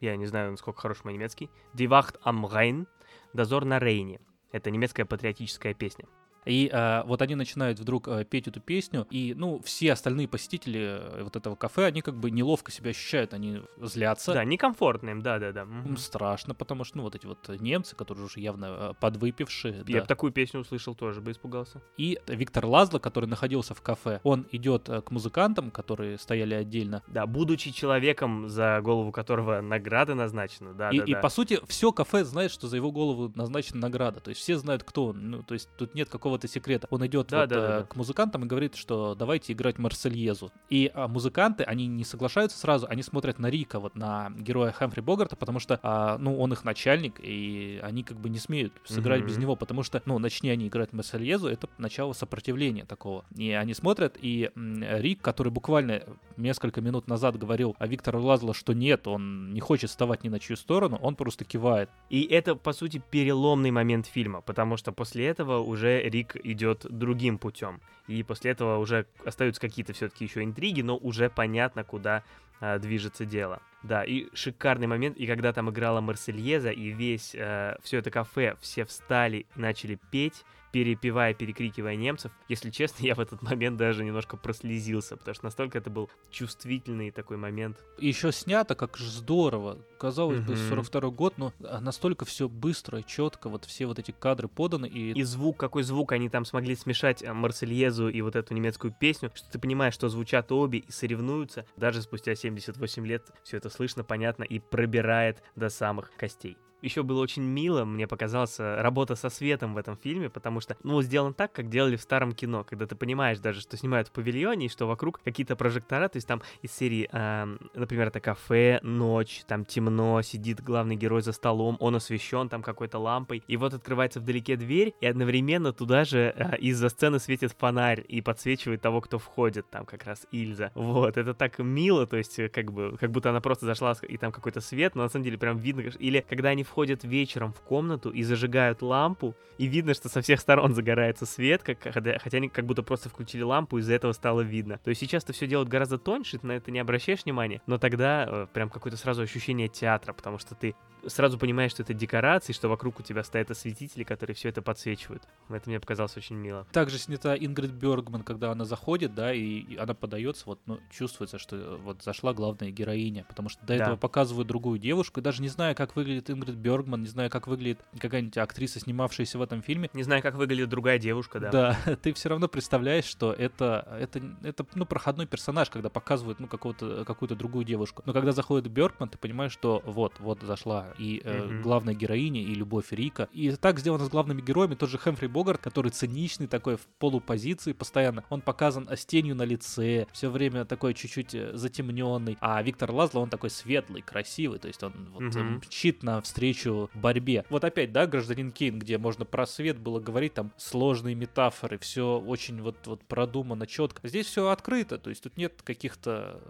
Я не знаю, насколько хорош мой немецкий. Die Wacht am Rhein. Дозор на Рейне. Это немецкая патриотическая песня. И э, вот они начинают вдруг э, петь эту песню, и, ну, все остальные посетители э, вот этого кафе, они как бы неловко себя ощущают, они злятся. Да, некомфортно им, да-да-да. Им страшно, потому что, ну, вот эти вот немцы, которые уже явно э, подвыпившие. Я да. бы такую песню услышал, тоже бы испугался. И Виктор Лазло, который находился в кафе, он идет э, к музыкантам, которые стояли отдельно. Да, будучи человеком, за голову которого награда назначена, да, и, да, и да. по сути, все кафе знает, что за его голову назначена награда. То есть все знают, кто он. Ну, то есть тут нет какого-то секрета. Он идет Да, вот, да, да, э, да. к музыкантам и говорит, что давайте играть Марсельезу. И а, музыканты, они не соглашаются сразу, они смотрят на Рика, вот на героя Хэмфри Богарта, потому что, а, ну, он их начальник, и они как бы не смеют сыграть без Мгм. него, потому что, ну, начни они играть Марсельезу, это начало сопротивления такого. И они смотрят, и м, Рик, который буквально несколько минут назад говорил о Виктору Лазло, что нет, он не хочет вставать ни на чью сторону, он просто кивает. И это, по сути, переломный момент фильма, потому что после этого уже Рик идет другим путем. И после этого уже остаются какие-то все-таки еще интриги, но уже понятно, куда а, движется дело. Да, и шикарный момент, и когда там играла Марсельеза, и весь, все это кафе, все встали начали петь, перепевая, перекрикивая немцев. Если честно, я в этот момент даже немножко прослезился, потому что настолько это был чувствительный такой момент. еще снято, как же здорово. Казалось бы, Мгм. 42 год, но а, настолько все быстро, четко, вот все вот эти кадры поданы, и, И звук, какой звук они там смогли смешать э, Марсельезу и вот эту немецкую песню, что ты понимаешь, что звучат обе и соревнуются. Даже спустя 78 лет все это слышно, понятно и пробирает до самых костей. Еще было очень мило, мне показалась э, работа со светом в этом фильме, потому что, ну, сделан так, как делали в старом кино, когда ты понимаешь даже, что снимают в павильоне, и что вокруг какие-то прожектора, то есть там из серии, эм, например, это кафе, ночь, там темно, сидит главный герой за столом, он освещен там какой-то лампой, и вот открывается вдалеке дверь, и одновременно туда же э, из-за сцены светит фонарь и подсвечивает того, кто входит, там как раз Ильза. Вот, это так мило, то есть э, как бы, как будто она просто зашла, и там какой-то свет, но на самом деле прям видно, или когда они входят вечером в комнату и зажигают лампу, и видно, что со всех сторон загорается свет, как, хотя, они как будто просто включили лампу, из-за этого стало видно. То есть сейчас-то все делают гораздо тоньше, ты на это не обращаешь внимания, но тогда э, прям какое-то сразу ощущение театра, потому что ты сразу понимаешь, что это декорации, что вокруг у тебя стоят осветители, которые все это подсвечивают. Это мне показалось очень мило. также снята Ингрид Бергман, когда она заходит, да, и, и она подается, вот, ну, чувствуется, что э, вот зашла главная героиня, потому что до Да. этого показывают другую девушку, и даже не знаю, как выглядит Ингрид Бергман, не знаю, как выглядит какая-нибудь актриса, снимавшаяся в этом фильме, Не знаю, как выглядит другая девушка, да. Да, ты все равно представляешь, что это, это, это ну, проходной персонаж, когда показывают ну, какого-то, какую-то другую девушку. Но когда заходит Бергман, ты понимаешь, что вот, вот зашла и э, Мгм. главная героиня, и любовь Рика. И так сделано с главными героями. Тот же Хэмфри Богарт, который циничный такой в полупозиции постоянно. Он показан с тенью на лице, все время такой чуть-чуть э, затемненный. А Виктор Лазло, он такой светлый, красивый. То есть он вот, Мгм. мчит навстречу борьбе. Вот опять, да, гражданин Кейн, где можно про свет было говорить, там сложные метафоры, все очень вот, вот продумано, четко. Здесь все открыто, то есть тут нет каких-то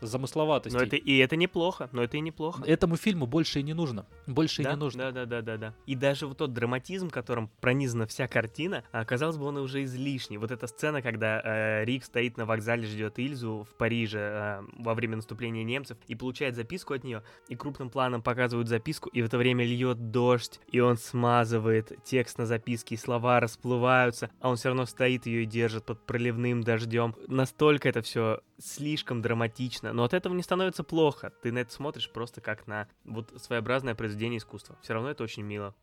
замысловатостей. Но это и это неплохо, но это и неплохо. Этому фильму больше и не нужно. Больше да, и не нужно. Да, да, да, да, да. И даже вот тот драматизм, которым пронизана вся картина, а, казалось бы, он уже излишний. Вот эта сцена, когда э, Рик стоит на вокзале, ждет Ильзу в Париже э, во время наступления немцев и получает записку от нее, и крупным планом показывают записку, и в это время льет дождь, и он смазывает текст на записке, и слова расплываются, а он все равно стоит ее и держит под проливным дождем. Настолько это все слишком драматично, но от этого не становится плохо. Ты на это смотришь просто как на вот своеобразное произведение искусства. Все равно это очень мило.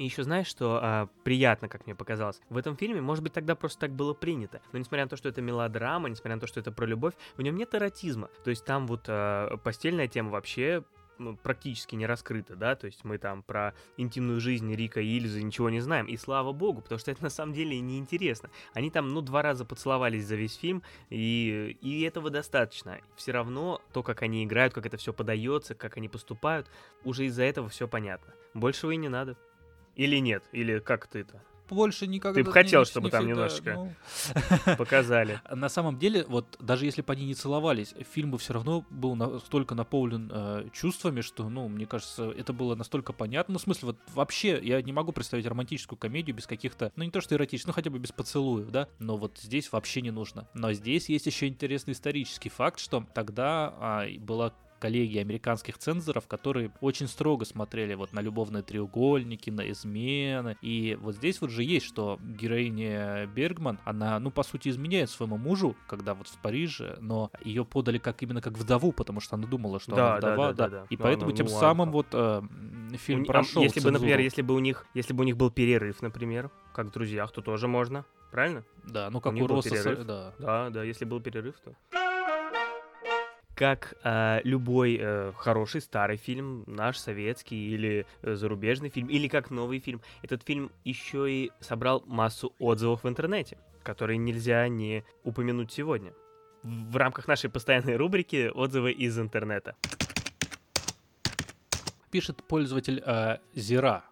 И еще знаешь, что а, приятно, как мне показалось, в этом фильме, может быть, тогда просто так было принято, но несмотря на то, что это мелодрама, несмотря на то, что это про любовь, в нем нет эротизма. То есть там вот а, постельная тема вообще ну, практически не раскрыта, да, то есть мы там про интимную жизнь Рика и Ильзы ничего не знаем, и слава богу, потому что это на самом деле неинтересно. Они там, ну, два раза поцеловались за весь фильм, и, и этого достаточно. Все равно то, как они играют, как это все подается, как они поступают, уже из-за этого все понятно. Большего и не надо. Или нет? Или как ты это? больше никогда... Ты бы хотел, не- чтобы не там всегда, немножечко ну. Показали. На самом деле, вот даже если бы они не целовались, фильм бы все равно был настолько наполнен э, чувствами, что, ну, мне кажется, это было настолько понятно. Ну, в смысле, вот вообще я не могу представить романтическую комедию без каких-то, ну, не то что эротических, ну, хотя бы без поцелуев, да, но вот здесь вообще не нужно. Но здесь есть еще интересный исторический факт, что тогда а, была коллегия американских цензоров, которые очень строго смотрели вот на любовные треугольники, на измены. И вот здесь вот же есть, что героиня Бергман, она, ну, по сути, изменяет своему мужу, когда вот в Париже, но ее подали как именно как вдову, потому что она думала, что Да, она да, вдова, да, да, да. И Ну, поэтому она- тем ну, самым вот э, фильм У а прошел Если бы, например, цензуру. если бы у них, если бы у них был перерыв, например, как в друзьях, то тоже можно. Правильно? Да, ну как у Росса, с- перерыв. да. Да, да, если был перерыв, то. Как э, любой э, хороший старый фильм, наш советский или э, зарубежный фильм, или как новый фильм, этот фильм еще и собрал массу отзывов в интернете, которые нельзя не упомянуть сегодня. В рамках нашей постоянной рубрики «Отзывы из интернета». Пишет пользователь э, Зира.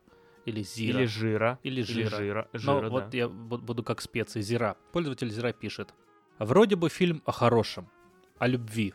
Или Зира. Или жира. Или жира. жира. Но жира, вот да. я бу- буду как специи. Зира. Пользователь Зира пишет. Вроде бы фильм о хорошем, о любви,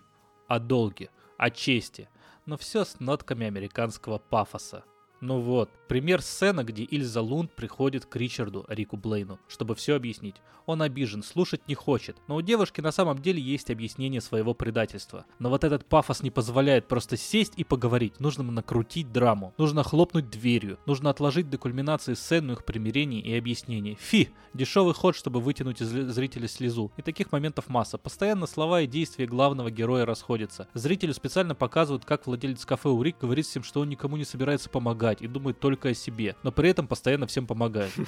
о долге, о чести, но все с нотками американского пафоса. Ну вот, пример сцена, где Ильза Лунд приходит к Ричарду, Рику Блейну, чтобы все объяснить. Он обижен, слушать не хочет, но у девушки на самом деле есть объяснение своего предательства. Но вот этот пафос не позволяет просто сесть и поговорить, нужно накрутить драму, нужно хлопнуть дверью, нужно отложить до кульминации сцену их примирений и объяснений. Фи, дешевый ход, чтобы вытянуть из зрителя слезу. И таких моментов масса. Постоянно слова и действия главного героя расходятся. Зрителю специально показывают, как владелец кафе Урик говорит всем, что он никому не собирается помогать и думает только о себе, но при этом постоянно всем помогает.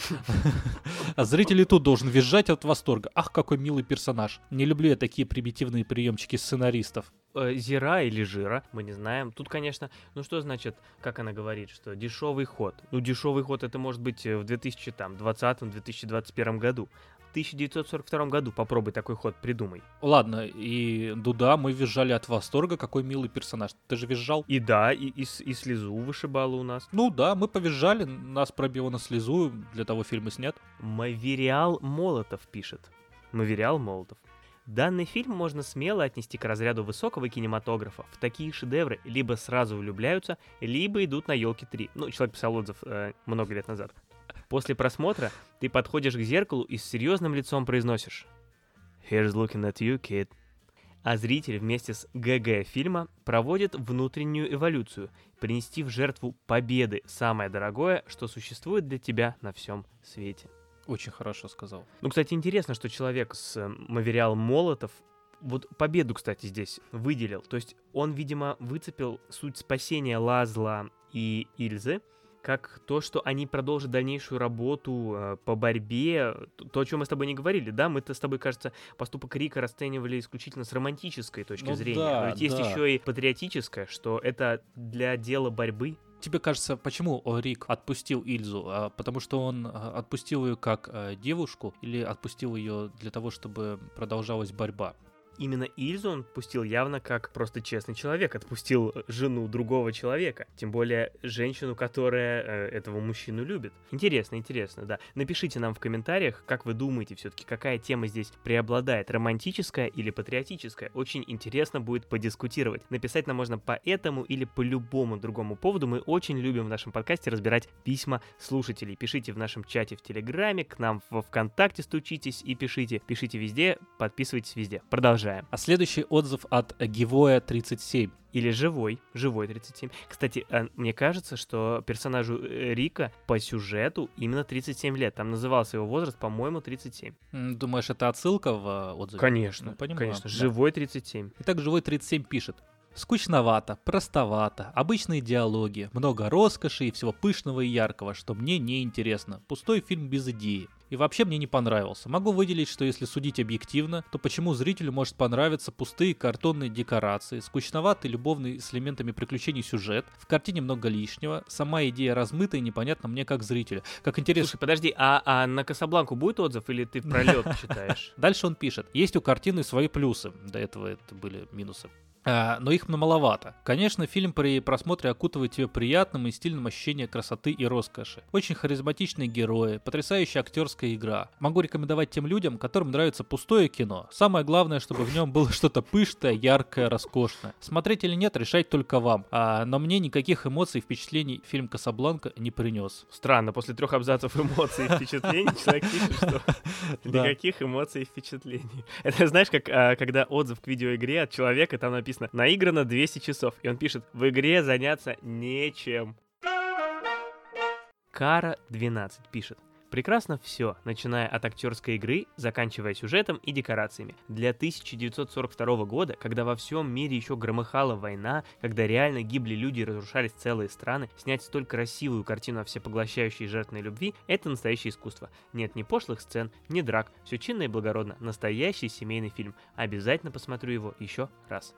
А зритель и тут должен визжать от восторга. Ах, какой милый персонаж. Не люблю я такие примитивные приемчики сценаристов. э, Зира или жира, мы не знаем. Тут, конечно, ну что значит, как она говорит, что дешевый ход. Ну, дешевый ход это может быть э, в 2020-2021 году. В 1942 году попробуй такой ход придумай. Ладно, и Дуда, мы визжали от восторга, какой милый персонаж. Ты же визжал? И да, и, и, и слезу вышибала у нас. Ну да, мы повизжали, нас пробило на слезу, для того фильм и снят. Мавериал Молотов пишет. Мавериал Молотов. Данный фильм можно смело отнести к разряду высокого кинематографа. В такие шедевры либо сразу влюбляются, либо идут на елки 3. Ну, человек писал отзыв э, много лет назад. После просмотра ты подходишь к зеркалу и с серьезным лицом произносишь «Here's looking at you, kid». А зритель вместе с ГГ фильма проводит внутреннюю эволюцию, принести в жертву победы самое дорогое, что существует для тебя на всем свете. Очень хорошо сказал. Ну, кстати, интересно, что человек с э, Мавериал Молотов вот победу, кстати, здесь выделил. То есть он, видимо, выцепил суть спасения Лазла и Ильзы как то, что они продолжат дальнейшую работу э, по борьбе, то, о чем мы с тобой не говорили, да, мы-то с тобой, кажется, поступок Рика расценивали исключительно с романтической точки Ну зрения, да, но ведь есть да. еще и патриотическое, что это для дела борьбы, Тебе кажется, почему о, Рик отпустил Ильзу? А, потому что он а, отпустил ее как девушку или отпустил ее для того, чтобы продолжалась борьба? Именно Ильзу он пустил явно как просто честный человек, отпустил жену другого человека, тем более женщину, которая э, этого мужчину любит. Интересно, интересно, да. Напишите нам в комментариях, как вы думаете все-таки, какая тема здесь преобладает, романтическая или патриотическая. Очень интересно будет подискутировать. Написать нам можно по этому или по любому другому поводу. Мы очень любим в нашем подкасте разбирать письма слушателей. Пишите в нашем чате в Телеграме, к нам во Вконтакте стучитесь и пишите. Пишите везде, подписывайтесь везде. Продолжаем. А следующий отзыв от Гивоя 37. Или живой, живой 37. Кстати, э, мне кажется, что персонажу э, Рика по сюжету именно 37 лет. Там назывался его возраст, по-моему, 37. М, Думаешь, это отсылка в а, отзыве? Конечно, Ну, понимаю, конечно. да. Живой 37. Итак, Живой 37 пишет. Скучновато, простовато, обычные диалоги, много роскоши и всего пышного и яркого, что мне не интересно. Пустой фильм без идеи. И вообще мне не понравился. Могу выделить, что если судить объективно, то почему зрителю может понравиться пустые картонные декорации, скучноватый любовный с элементами приключений сюжет, в картине много лишнего, сама идея размыта и непонятна мне как зрителю. Как интересно, Слушай, подожди, а, а на Касабланку будет отзыв или ты пролет читаешь? Дальше он пишет. Есть у картины свои плюсы. До этого это были минусы. А, но их маловато. Конечно, фильм при просмотре окутывает тебя приятным и стильным ощущением красоты и роскоши. Очень харизматичные герои, потрясающая актерская игра. Могу рекомендовать тем людям, которым нравится пустое кино. Самое главное, чтобы в нем было что-то пышное, яркое, роскошное. Смотреть или нет, решать только вам. А, но мне никаких эмоций и впечатлений фильм «Касабланка» не принес. Странно, после трех абзацев эмоций и впечатлений человек пишет, что никаких эмоций и впечатлений. Это знаешь, как а, когда отзыв к видеоигре от человека, там написано «наиграно 200 часов», и он пишет «в игре заняться нечем». Кара 12 пишет. Прекрасно все, начиная от актерской игры, заканчивая сюжетом и декорациями. Для 1942 года, когда во всем мире еще громыхала война, когда реально гибли люди и разрушались целые страны, снять столь красивую картину о всепоглощающей жертвной любви – это настоящее искусство. Нет ни пошлых сцен, ни драк, все чинно и благородно. Настоящий семейный фильм. Обязательно посмотрю его еще раз.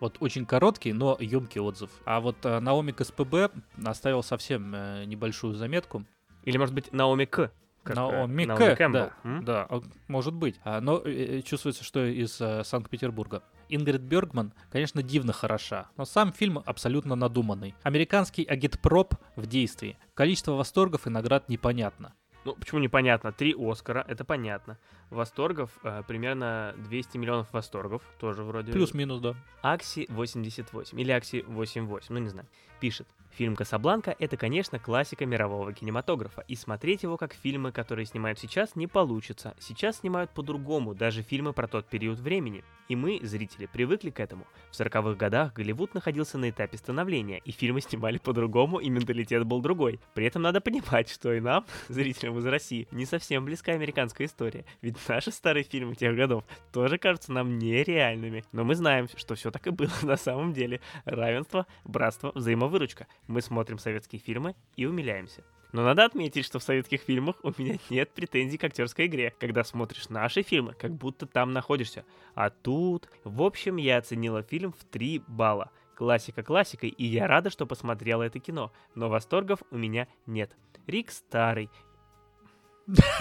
Вот очень короткий, но емкий отзыв. А вот э, Наоми КСПБ оставил совсем э, небольшую заметку. Или, может быть, Наоми К. как, э, Наоми Наоми К, Кэмпбелл, да, м? да, может быть. А, но э, э, чувствуется, что из э, Санкт-Петербурга. Ингрид Бергман, конечно, дивно хороша, но сам фильм абсолютно надуманный. Американский агитпроп в действии. Количество восторгов и наград непонятно. Ну, почему непонятно? Три Оскара, это понятно. Восторгов, э, примерно 200 миллионов восторгов, тоже вроде. Плюс-минус, да. Акси 88 или Акси 88, ну не знаю, пишет. Фильм «Касабланка» — это, конечно, классика мирового кинематографа, и смотреть его как фильмы, которые снимают сейчас, не получится. Сейчас снимают по-другому, даже фильмы про тот период времени. И мы, зрители, привыкли к этому. В 40-х годах Голливуд находился на этапе становления, и фильмы снимали по-другому, и менталитет был другой. При этом надо понимать, что и нам, зрителям из России, не совсем близка американская история. Ведь наши старые фильмы тех годов тоже кажутся нам нереальными. Но мы знаем, что все так и было на самом деле. Равенство, братство, взаимовыручка. Мы смотрим советские фильмы и умиляемся. Но надо отметить, что в советских фильмах у меня нет претензий к актерской игре, когда смотришь наши фильмы, как будто там находишься. А тут... В общем, я оценила фильм в 3 балла. Классика классикой, и я рада, что посмотрела это кино. Но восторгов у меня нет. Рик старый.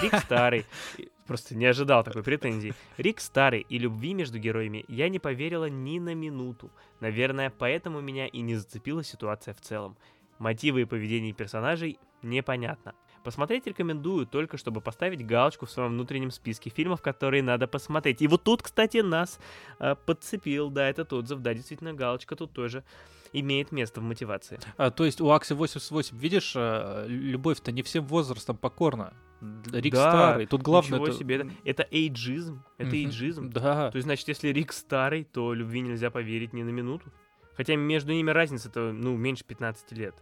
Рик старый. Просто не ожидал такой претензии. Рик старый, и любви между героями я не поверила ни на минуту. Наверное, поэтому меня и не зацепила ситуация в целом. Мотивы и поведение персонажей непонятно. Посмотреть рекомендую, только чтобы поставить галочку в своем внутреннем списке фильмов, которые надо посмотреть. И вот тут, кстати, нас э, подцепил, да, этот отзыв, да, действительно, галочка тут тоже имеет место в мотивации. А, то есть у Акси 88, видишь, э, любовь-то не всем возрастом покорна. Рик Да, старый. Тут главное... Это- себе, это, это эйджизм, это Мгм. эйджизм. Да. То есть, значит, если Рик старый, то любви нельзя поверить ни на минуту. Хотя между ними разница-то, ну, меньше 15 лет.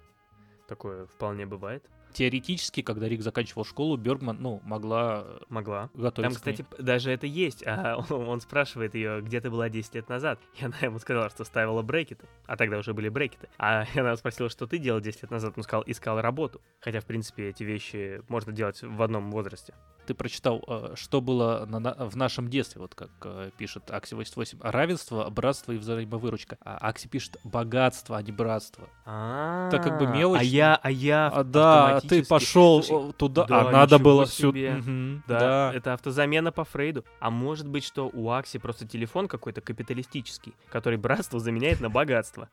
Такое вполне бывает. Теоретически, когда Рик заканчивал школу, Бергман, ну, могла э, Могла. готовиться Там, кстати, даже это есть. А он, он спрашивает ее, где ты была 10 лет назад. И она ему сказала, что ставила брекеты. А тогда уже были брекеты. А она спросила, что ты делал 10 лет назад. Он сказал, искал работу. Хотя, в принципе, эти вещи можно делать в одном возрасте. Ты прочитал, э, что было на- в нашем детстве, вот как э, пишет Акси 88. Равенство, братство и взаимовыручка. А Акси пишет богатство, а не братство. Так как бы мелочь. А я, а я А, да, ты пошел Слушай, э, туда, да, а надо было сюда. Да, это автозамена по Фрейду. А может быть, что у Акси просто телефон какой-то капиталистический, который братство заменяет на богатство.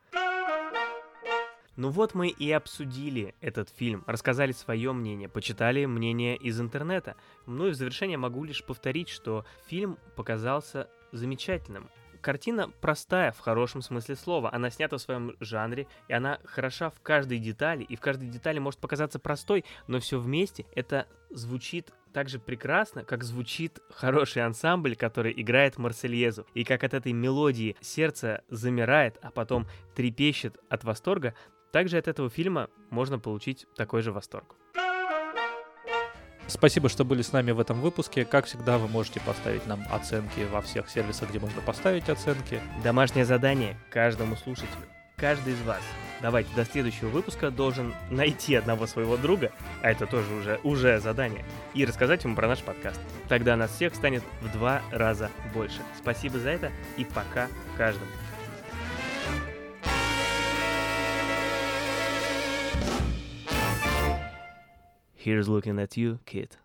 Ну вот мы и обсудили этот фильм, рассказали свое мнение, почитали мнение из интернета. Ну и в завершение могу лишь повторить, что фильм показался замечательным. Картина простая в хорошем смысле слова. Она снята в своем жанре, и она хороша в каждой детали, и в каждой детали может показаться простой, но все вместе это звучит так же прекрасно, как звучит хороший ансамбль, который играет Марсельезу. И как от этой мелодии сердце замирает, а потом трепещет от восторга, также от этого фильма можно получить такой же восторг. Спасибо, что были с нами в этом выпуске. Как всегда, вы можете поставить нам оценки во всех сервисах, где можно поставить оценки. Домашнее задание каждому слушателю. Каждый из вас, давайте до следующего выпуска должен найти одного своего друга, а это тоже уже, уже задание, и рассказать ему про наш подкаст. Тогда нас всех станет в два раза больше. Спасибо за это и пока каждому. Here's looking at you, kid.